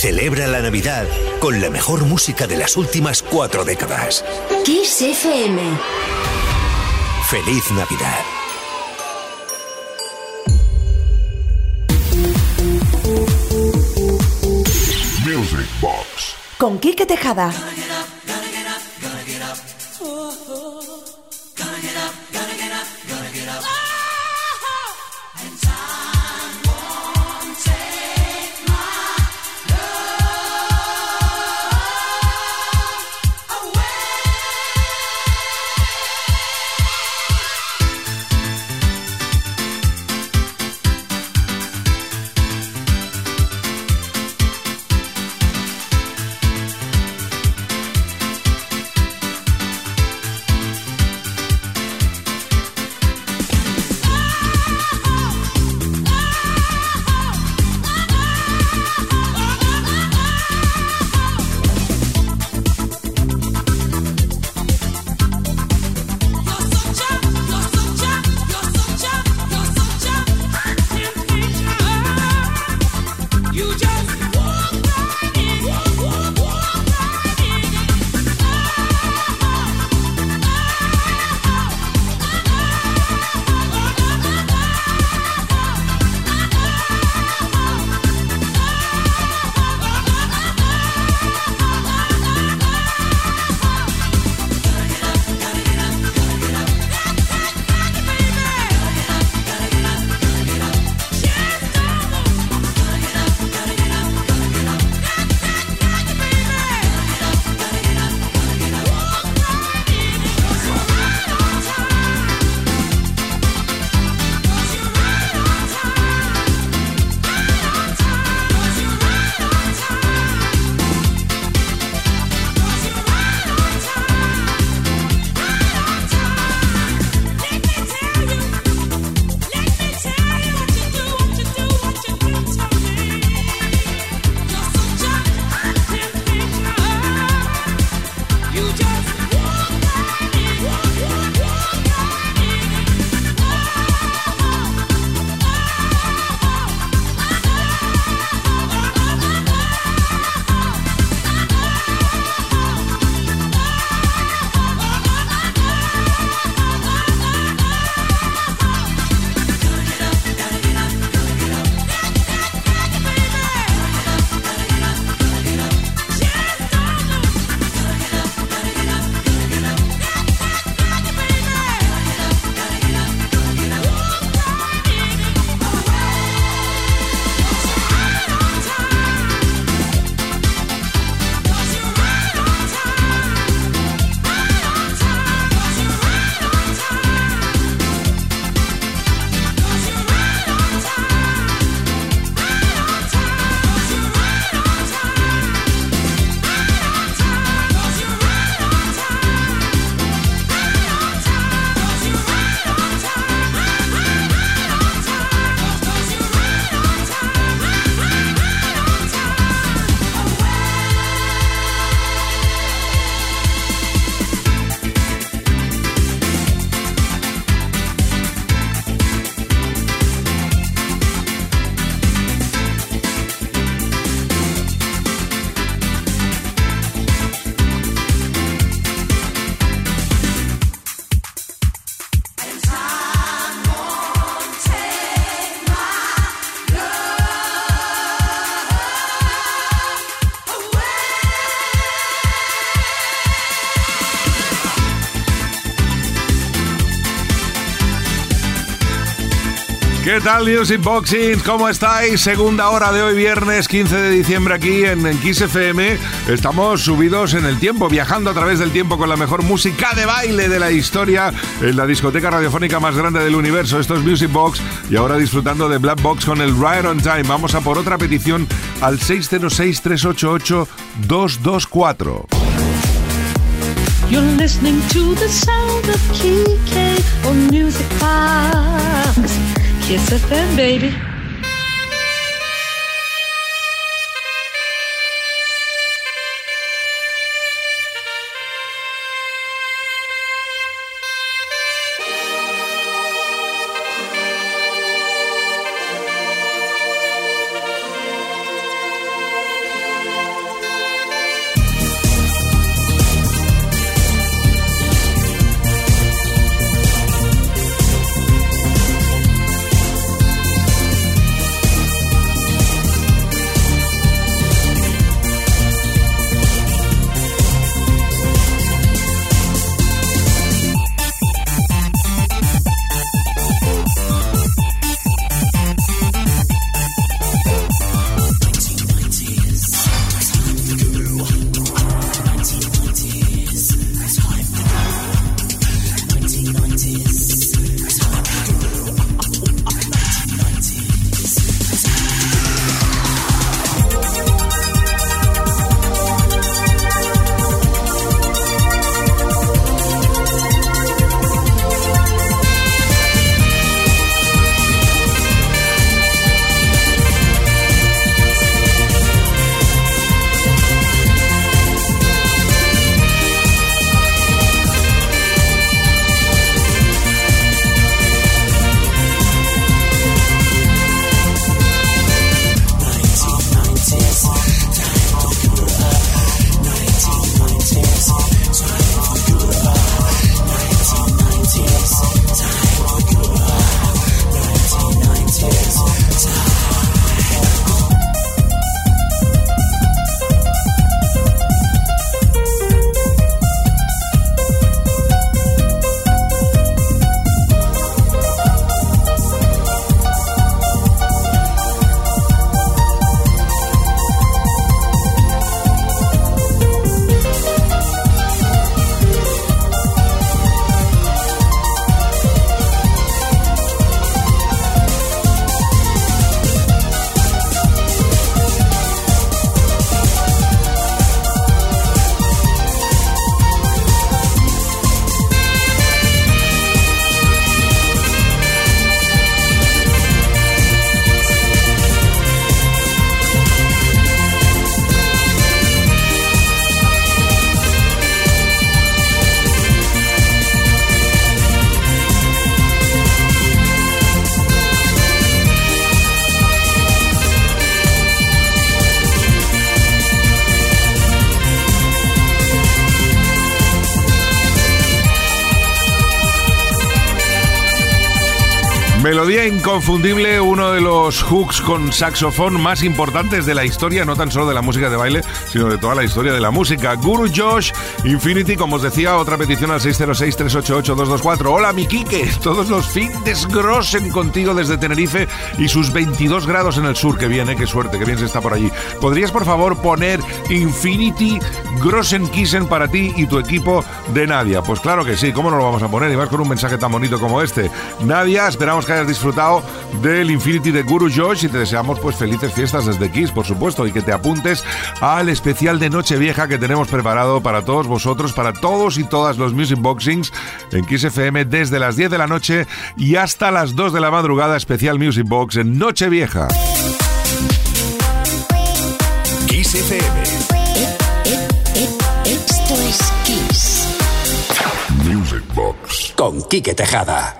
Celebra la Navidad con la mejor música de las últimas cuatro décadas. Kiss FM. Feliz Navidad. Music Box. Con Quique Tejada. ¿Qué tal Music Boxing? ¿Cómo estáis? Segunda hora de hoy, viernes 15 de diciembre aquí en, en FM. Estamos subidos en el tiempo, viajando a través del tiempo con la mejor música de baile de la historia en la discoteca radiofónica más grande del universo. Esto es Music Box y ahora disfrutando de Black Box con el Right on Time. Vamos a por otra petición al 606-388-224. You're listening to the sound of. Kiss FM, baby. Inconfundible, los hooks con saxofón más importantes de la historia, no tan solo de la música de baile, sino de toda la historia de la música. Guru Josh, Infinity, como os decía, otra petición al 606-388-224. Hola, mi Kike, todos los fines grosen contigo desde Tenerife y sus 22 grados en el sur. Que viene, qué suerte, qué bien se está por allí. ¿Podrías, por favor, poner Infinity Grossen Kissen para ti y tu equipo de Nadia? Pues claro que sí, ¿cómo no lo vamos a poner? Y más con un mensaje tan bonito como este. Nadia, esperamos que hayas disfrutado del Infinity de Guru Josh y te deseamos pues felices fiestas desde Kiss, por supuesto, y que te apuntes al especial de Nochevieja que tenemos preparado para todos vosotros, para todos y todas los Music Boxings en Kiss FM desde las 10 de la noche y hasta las 2 de la madrugada, especial Music Box en Nochevieja. Kiss FM. Esto es Kiss. Music Box. Con Quique Tejada.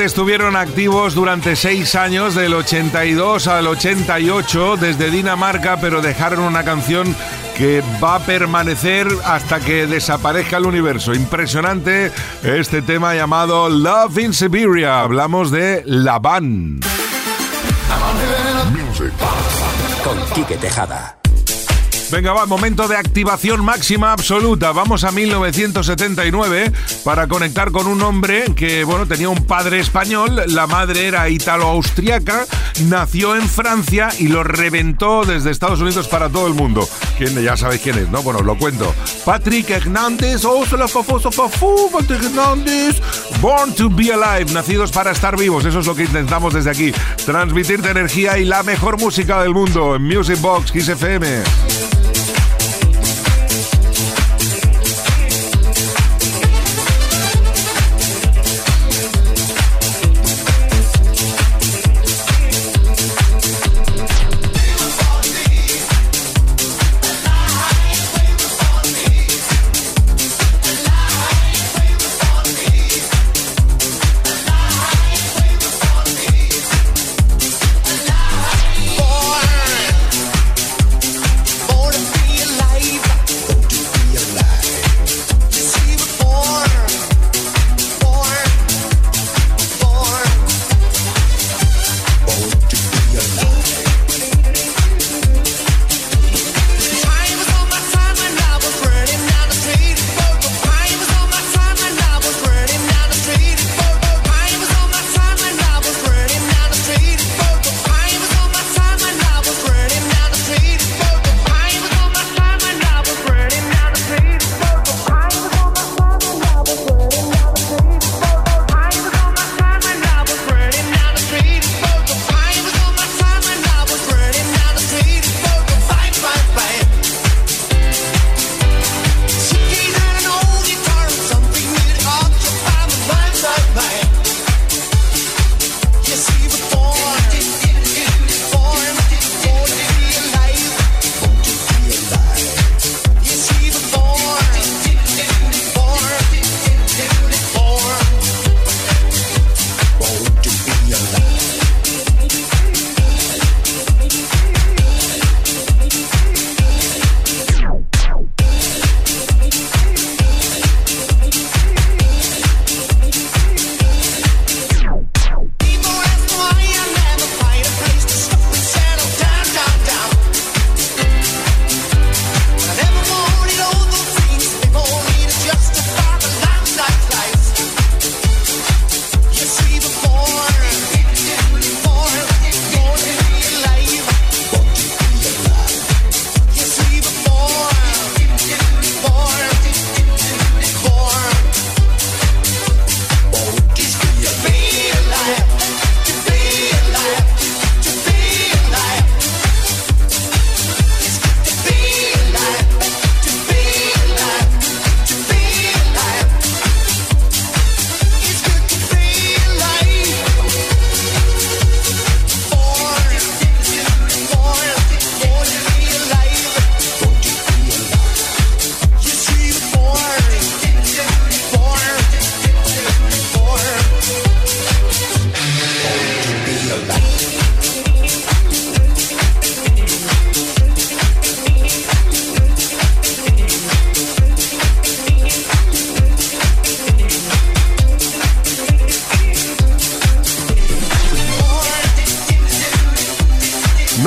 Estuvieron activos durante seis años, del 82 al 88, desde Dinamarca, pero dejaron una canción que va a permanecer hasta que desaparezca el universo. Impresionante este tema llamado Love in Siberia. Hablamos de La Van. Con Quique Tejada. Venga, va, momento de activación máxima absoluta. Vamos a 1979 para conectar con un hombre que, bueno, tenía un padre español, la madre era italo-austriaca, nació en Francia y lo reventó desde Estados Unidos para todo el mundo. ¿Quién? Ya sabéis quién es, ¿no? Bueno, os lo cuento. Patrick Hernández, oh, la famoso fafú, Patrick Hernández. Born to be alive, nacidos para estar vivos. Eso es lo que intentamos desde aquí. Transmitirte energía y la mejor música del mundo en Music Box Kiss FM.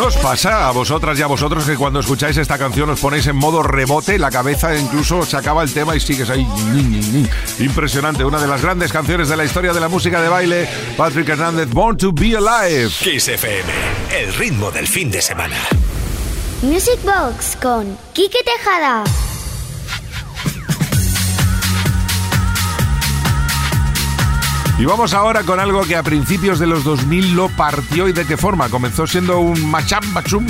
¿No os pasa a vosotras y a vosotros que cuando escucháis esta canción os ponéis en modo rebote, la cabeza incluso se acaba el tema y sigues ahí? Impresionante, una de las grandes canciones de la historia de la música de baile, Patrick Hernández, Born to be Alive. Kiss FM, el ritmo del fin de semana. Music Box con Quique Tejada. Y vamos ahora con algo que a principios de los 2000 lo partió y de qué forma. Comenzó siendo un macham, machum,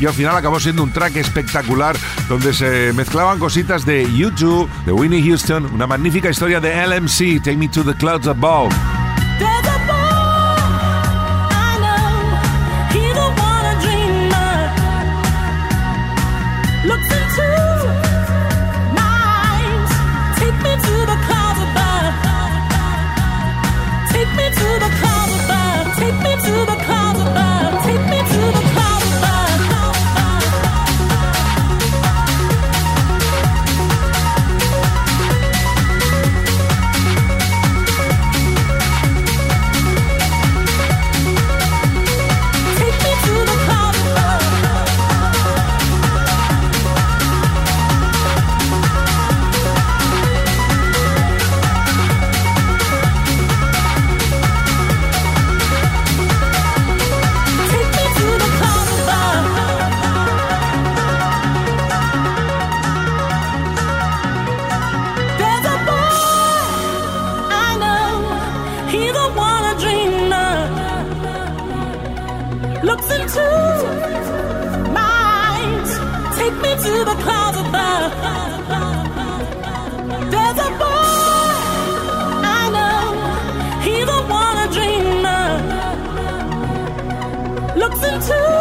y al final acabó siendo un track espectacular donde se mezclaban cositas de YouTube, de Winnie Houston, una magnífica historia de LMC, Take Me to the Clouds Above. looks into my eyes. Take me to the clouds above. There's a boy I know. He's a one I dream of. Looks into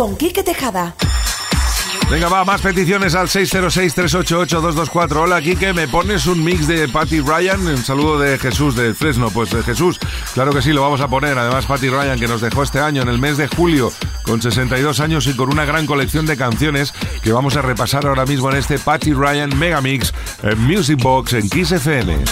con Quique Tejada. Venga, va, más peticiones al 606-388-224. Hola, Quique, ¿me pones un mix de Patty Ryan? Un saludo de Jesús de Fresno. Pues de Jesús, claro que sí, lo vamos a poner. Además, Patty Ryan, que nos dejó este año, en el mes de julio, con 62 años y con una gran colección de canciones que vamos a repasar ahora mismo en este Patty Ryan Megamix en Music Box en Kiss FM.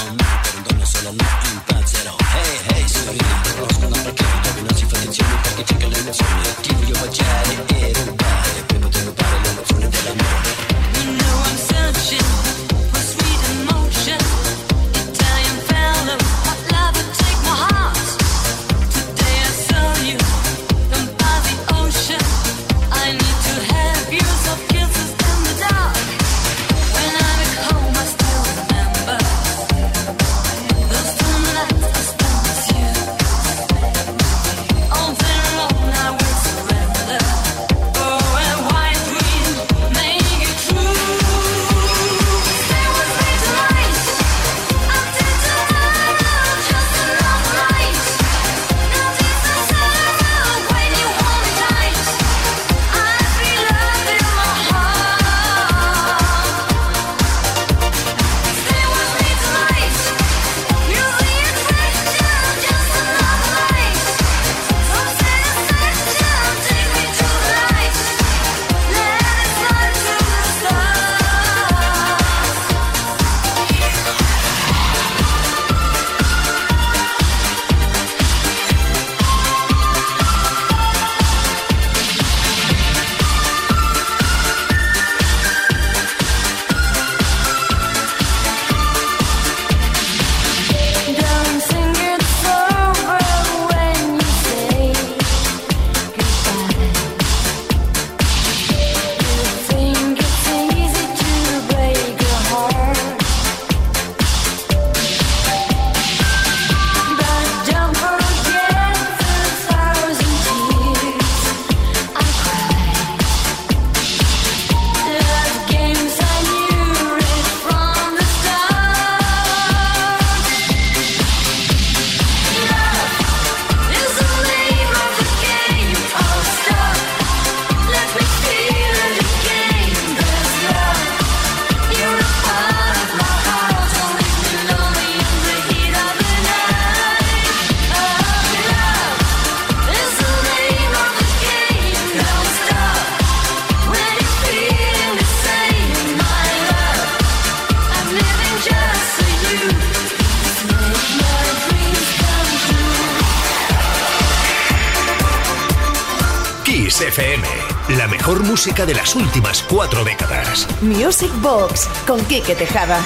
de las últimas cuatro décadas. Music Box con Quique Tejada.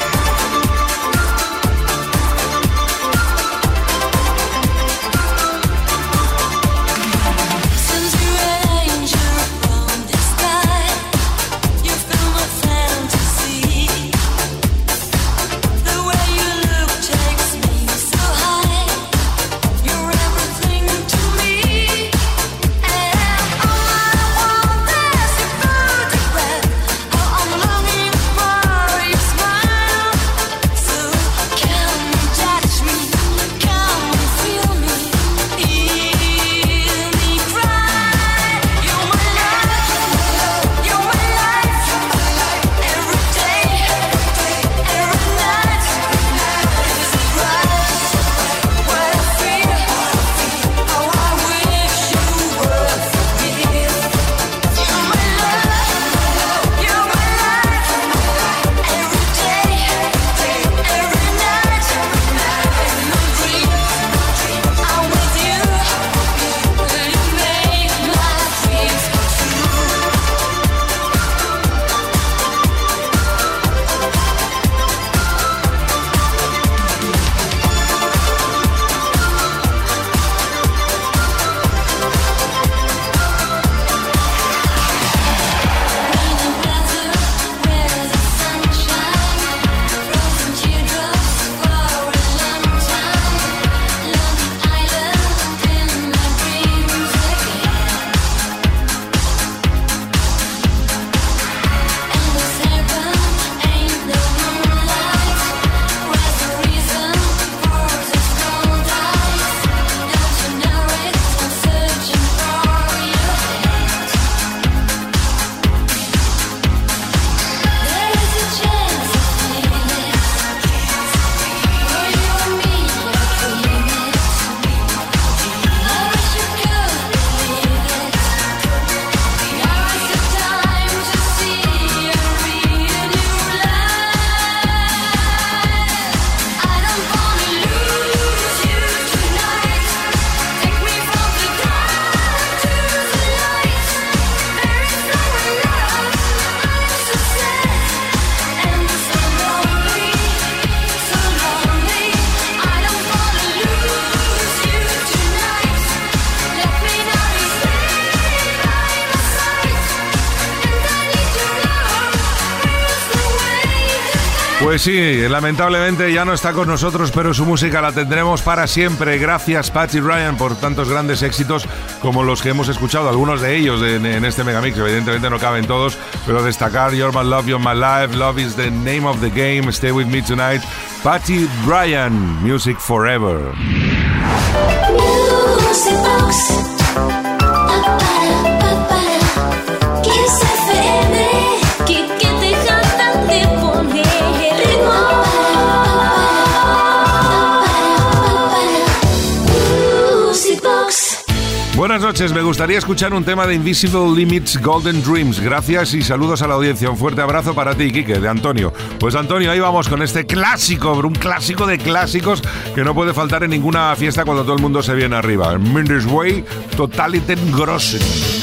Sí, lamentablemente ya no está con nosotros, pero su música la tendremos para siempre. Gracias, Patty Ryan, por tantos grandes éxitos como los que hemos escuchado, algunos de ellos en, este megamix. Evidentemente no caben todos, pero destacar You're My Love, You're My Life, Love is the Name of the Game, Stay With Me Tonight. Patty Ryan, Music Forever. Music. Buenas noches, me gustaría escuchar un tema de Invisible Limits Golden Dreams. Gracias y saludos a la audiencia. Un fuerte abrazo para ti, Quique, de Antonio. Pues Antonio, ahí vamos con este clásico, un clásico de clásicos que no puede faltar en ninguna fiesta cuando todo el mundo se viene arriba. Minders Way, Totaliten Grossen.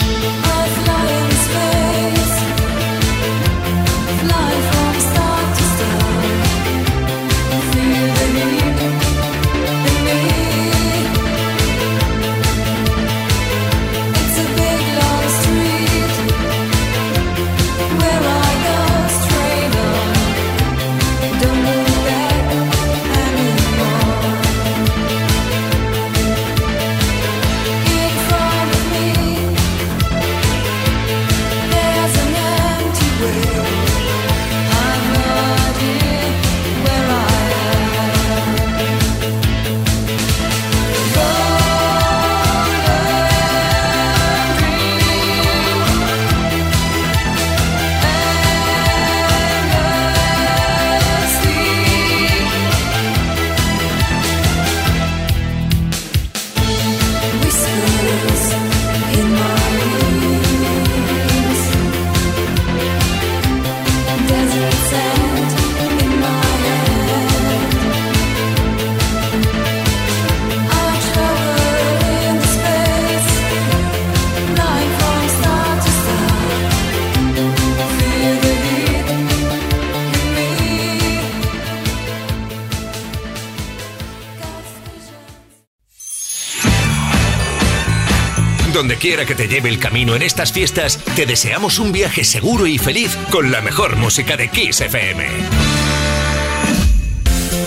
Quiera que te lleve el camino en estas fiestas, te deseamos un viaje seguro y feliz con la mejor música de Kiss FM.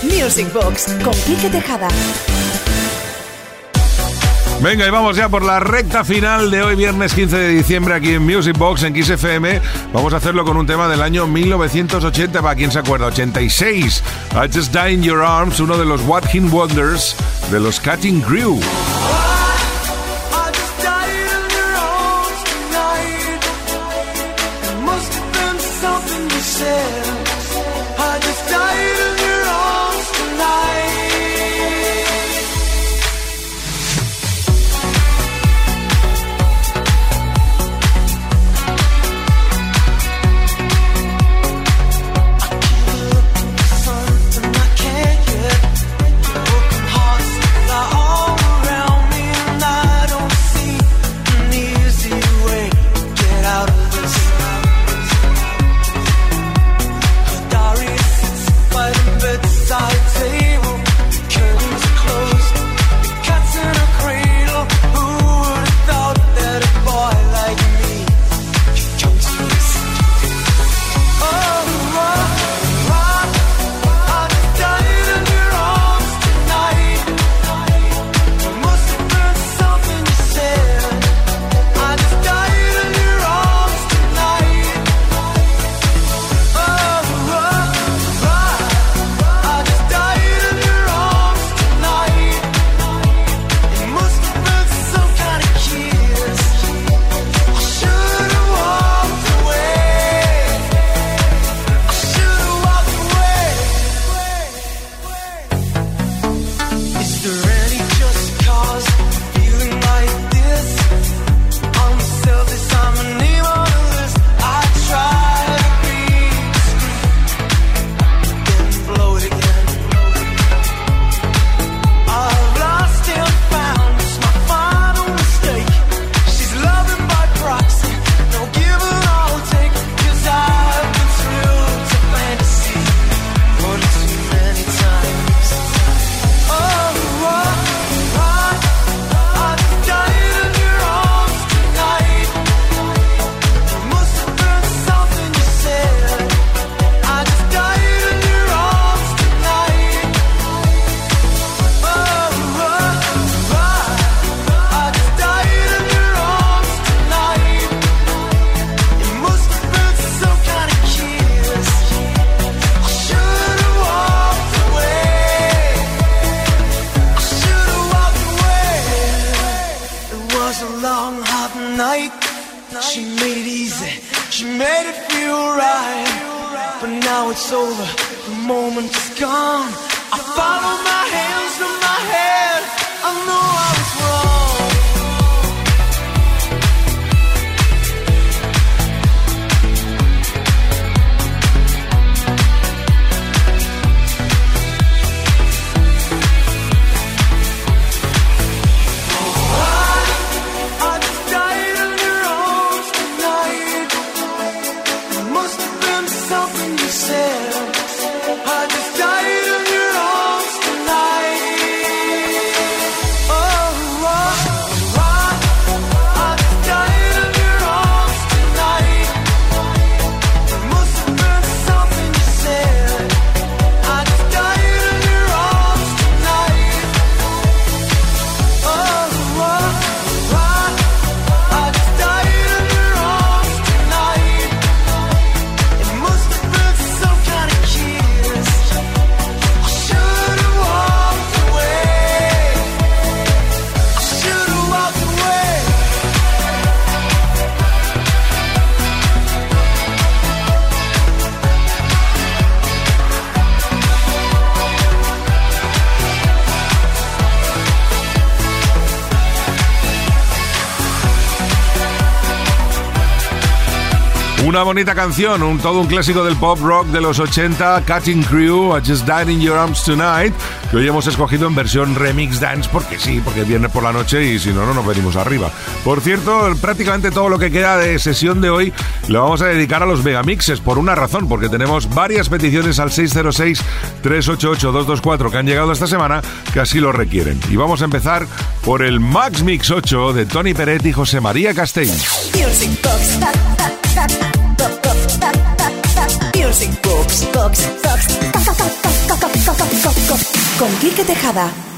Music Box con Quique Tejada. Venga, y vamos ya por la recta final de hoy, viernes 15 de diciembre, aquí en Music Box, en Kiss FM. Vamos a hacerlo con un tema del año 1980, para quien se acuerda, 86. I Just Die in Your Arms, uno de los What Wonders de los Cutting Crew. Bonita canción, un, todo un clásico del pop rock de los 80, Cutting Crew, I Just Died in Your Arms Tonight, que hoy hemos escogido en versión remix dance porque sí, porque es viernes por la noche y si no, no nos venimos arriba. Por cierto, prácticamente todo lo que queda de sesión de hoy lo vamos a dedicar a los megamixes por una razón, porque tenemos varias peticiones al 606-388-224 que han llegado esta semana que así lo requieren. Y vamos a empezar por el Max Mix 8 de Tony Peret y José María Castell. Con Quique Tejada.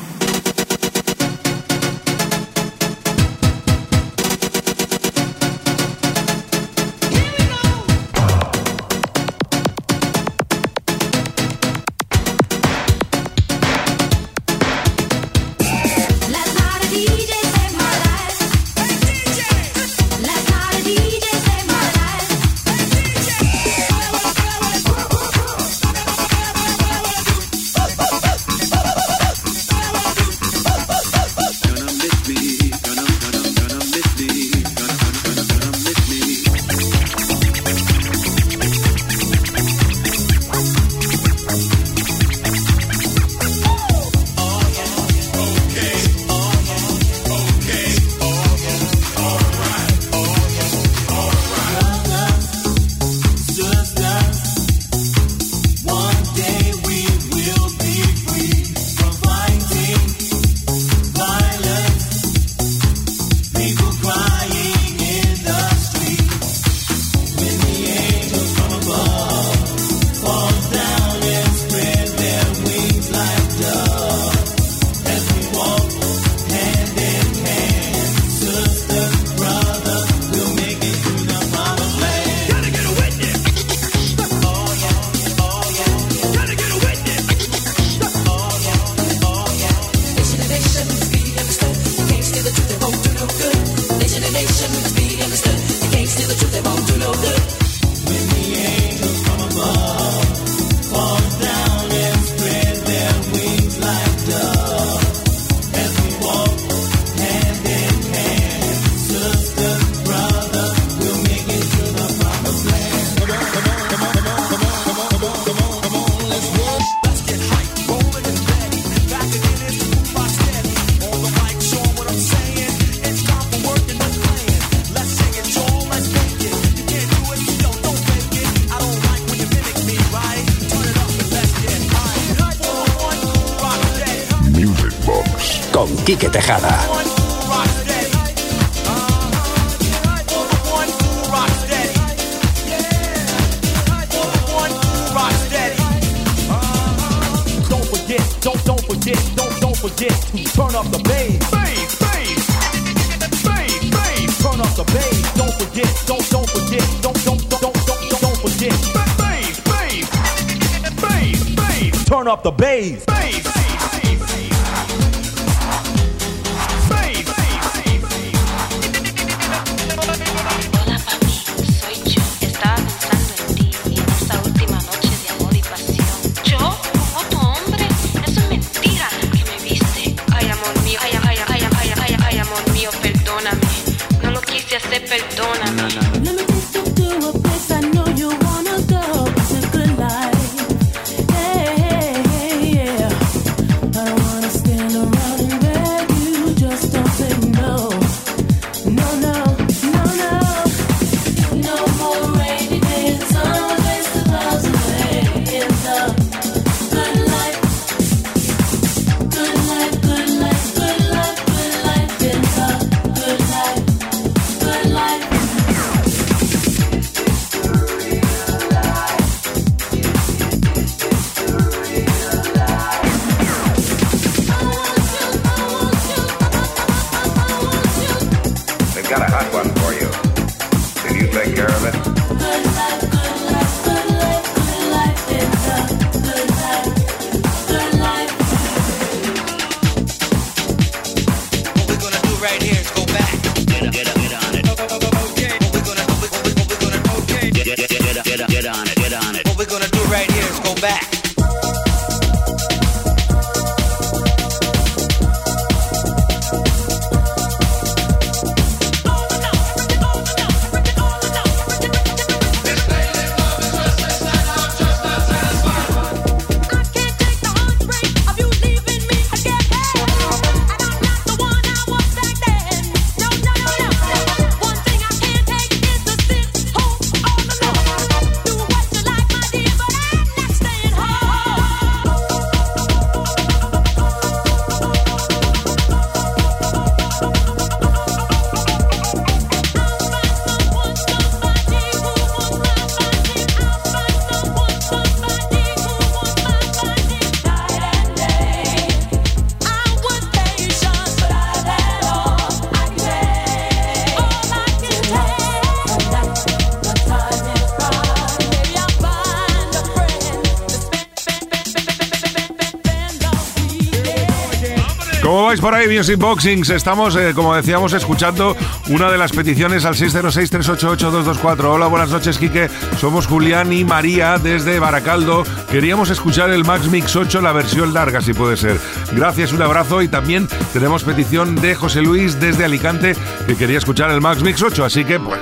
¿Cómo vais por ahí, Music Boxings? Estamos, eh, como decíamos, escuchando una de las peticiones al 606-388-224. Hola, buenas noches, Quique. Somos Julián y María desde Baracaldo. Queríamos escuchar el Max Mix 8, la versión larga, si puede ser. Gracias, un abrazo. Y también tenemos petición de José Luis desde Alicante, que quería escuchar el Max Mix 8. Así que, pues,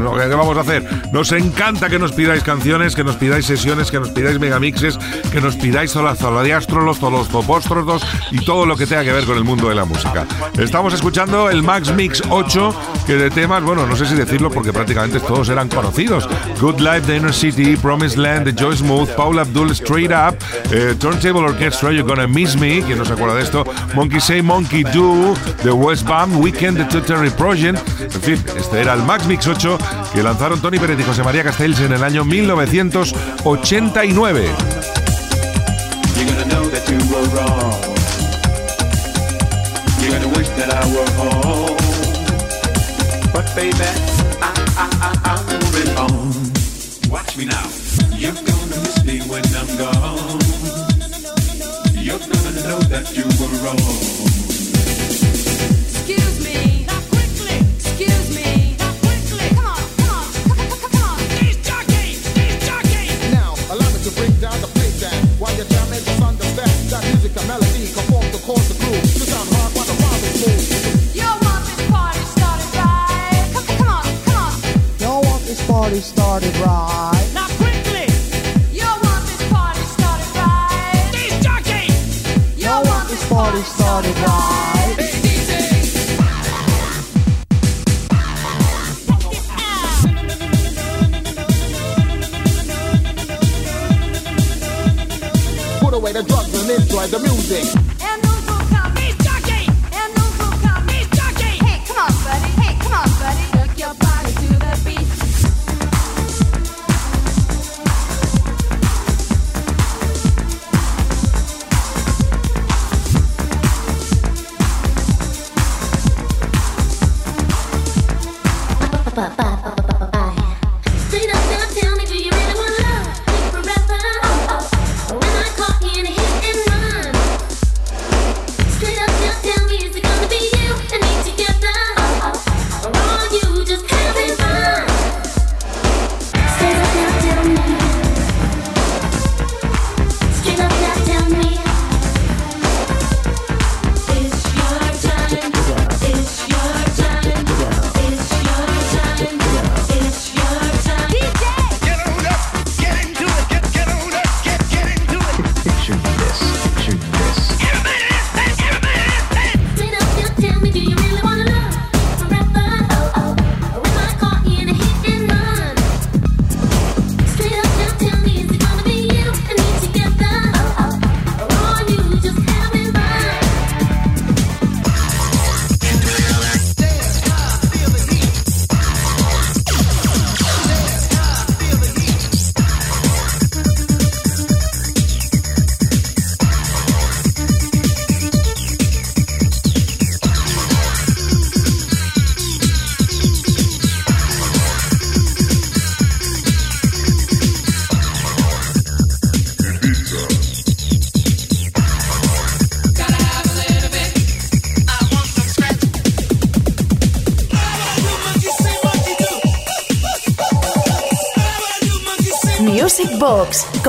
lo que vamos a hacer. Nos encanta que nos pidáis canciones, que nos pidáis sesiones, que nos pidáis megamixes, que nos pidáis zoladiástrolos, todos los topóstrodos y todo lo que tenga que ver con el mundo de la música. Estamos escuchando el Max Mix 8, que de temas, bueno, no sé si decirlo porque prácticamente todos eran conocidos. Good Life, The Inner City, Promised Land, The Joy Smooth, Paul Abdul, Straight Up, eh, Turntable Orchestra, You're Gonna Miss Me, quien no se acuerda de esto, Monkey Say, Monkey Do, The West Bam, Weekend, The Tutory Project. En fin, este era el Max Mix 8 que lanzaron Tony Pérez y José María Castells en el año 1989. You're gonna know that you were wrong. You're gonna wish that I were home. But baby, I, I, I'm moving. Watch me now. Gone. You're gonna know that you were wrong.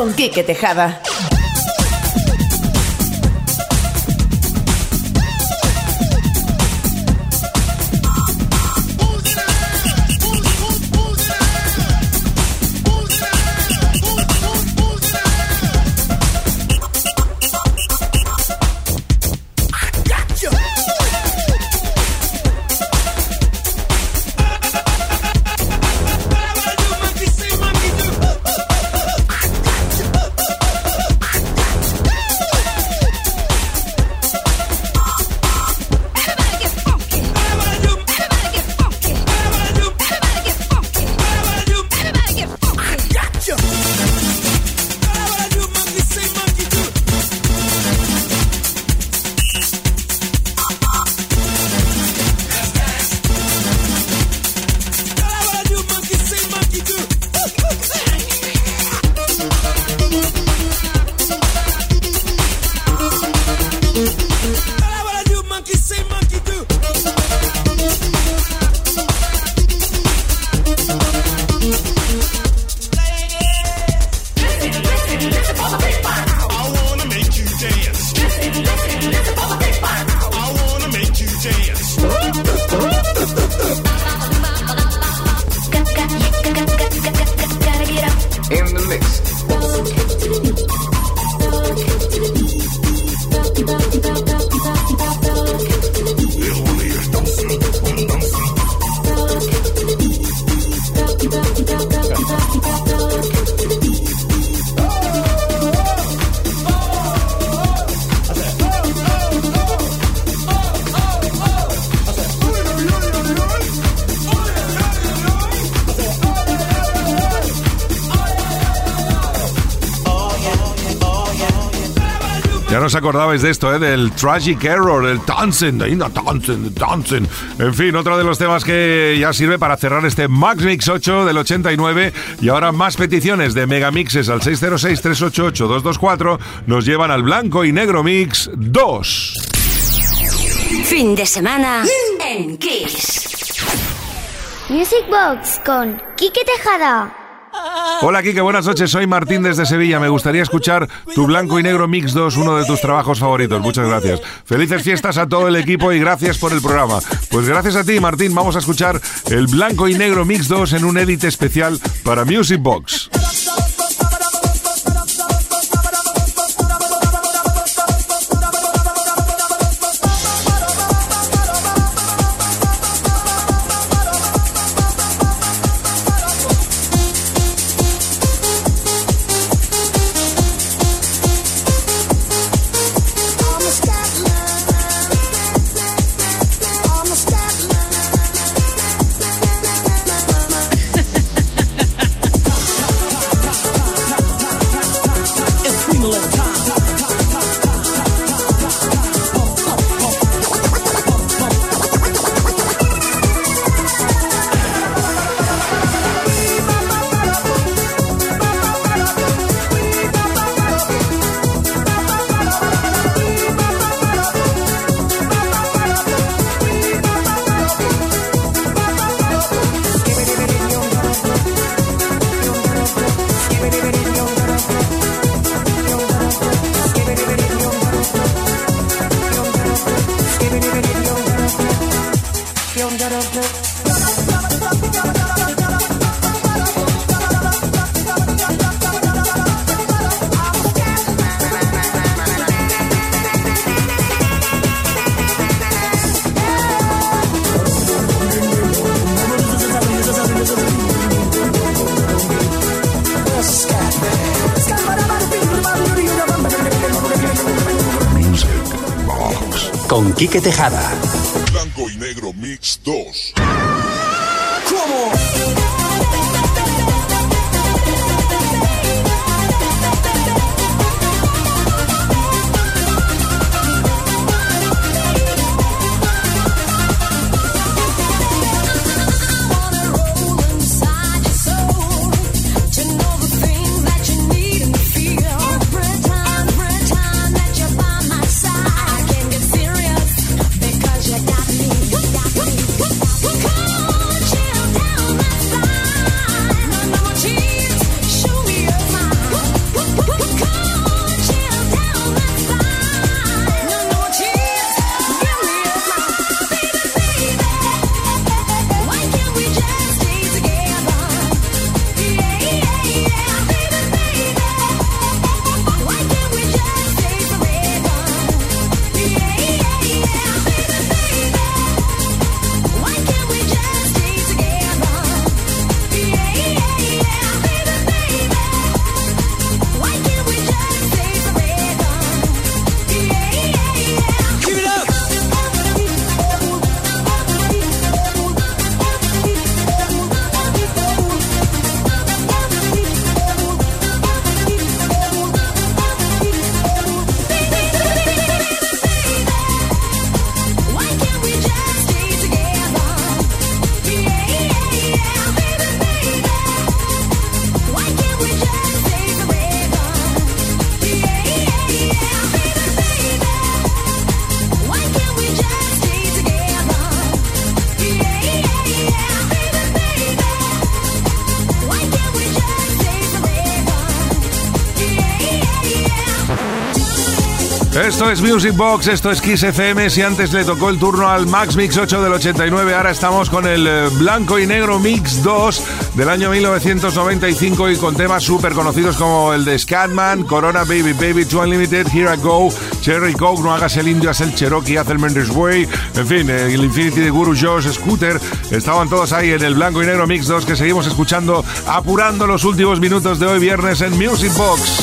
Con Quique Tejada. Acordabais de esto, ¿eh? del Tragic Error, el Tansen, Tansen, Tansen. En fin, otro de los temas que ya sirve para cerrar este Max Mix 8 del 89. Y ahora más peticiones de Megamixes al 606-388-224 nos llevan al blanco y negro mix 2. Fin de semana en Kiss. Music Box con Quique Tejada. Hola Kike, buenas noches. Soy Martín desde Sevilla. Me gustaría escuchar tu Blanco y Negro Mix 2, uno de tus trabajos favoritos. Muchas gracias. Felices fiestas a todo el equipo y gracias por el programa. Pues gracias a ti, Martín. Vamos a escuchar el Blanco y Negro Mix 2 en un edit especial para Music Box. Con Quique Tejada. Esto es Music Box, esto es Kiss FM. Si antes le tocó el turno al Max Mix 8 del 89, ahora estamos con el eh, Blanco y Negro Mix 2 del año 1995 y con temas súper conocidos como el de Scatman, Corona Baby Baby 2 Unlimited, Here I Go, Cherry Coke, No hagas el indio, haz el Cherokee, haz el Mendes Way, en fin, eh, el Infinity de Guru Josh, Scooter, estaban todos ahí en el Blanco y Negro Mix 2 que seguimos escuchando, apurando los últimos minutos de hoy viernes en Music Box.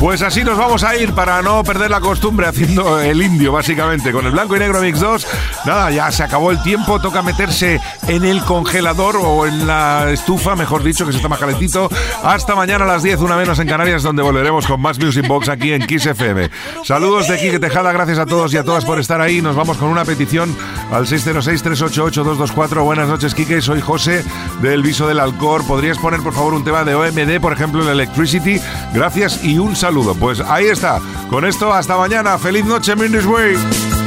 Pues así nos vamos a ir para no perder la costumbre haciendo el indio, básicamente, con el blanco y negro Mix 2. Nada, ya se acabó el tiempo, toca meterse en el congelador o en la estufa, mejor dicho, que se está más calentito. Hasta mañana a las 10, una menos en Canarias, donde volveremos con más Music Box aquí en Kiss FM. Saludos de Quique Tejada, gracias a todos y a todas por estar ahí. Nos vamos con una petición al 606-388-224. Buenas noches, Quique, soy José del Viso del Alcor. ¿Podrías poner, por favor, un tema de OMD, por ejemplo, en Electricity? Gracias y un saludo. Pues ahí está. Con esto, hasta mañana. Feliz noche, Mindy's Way.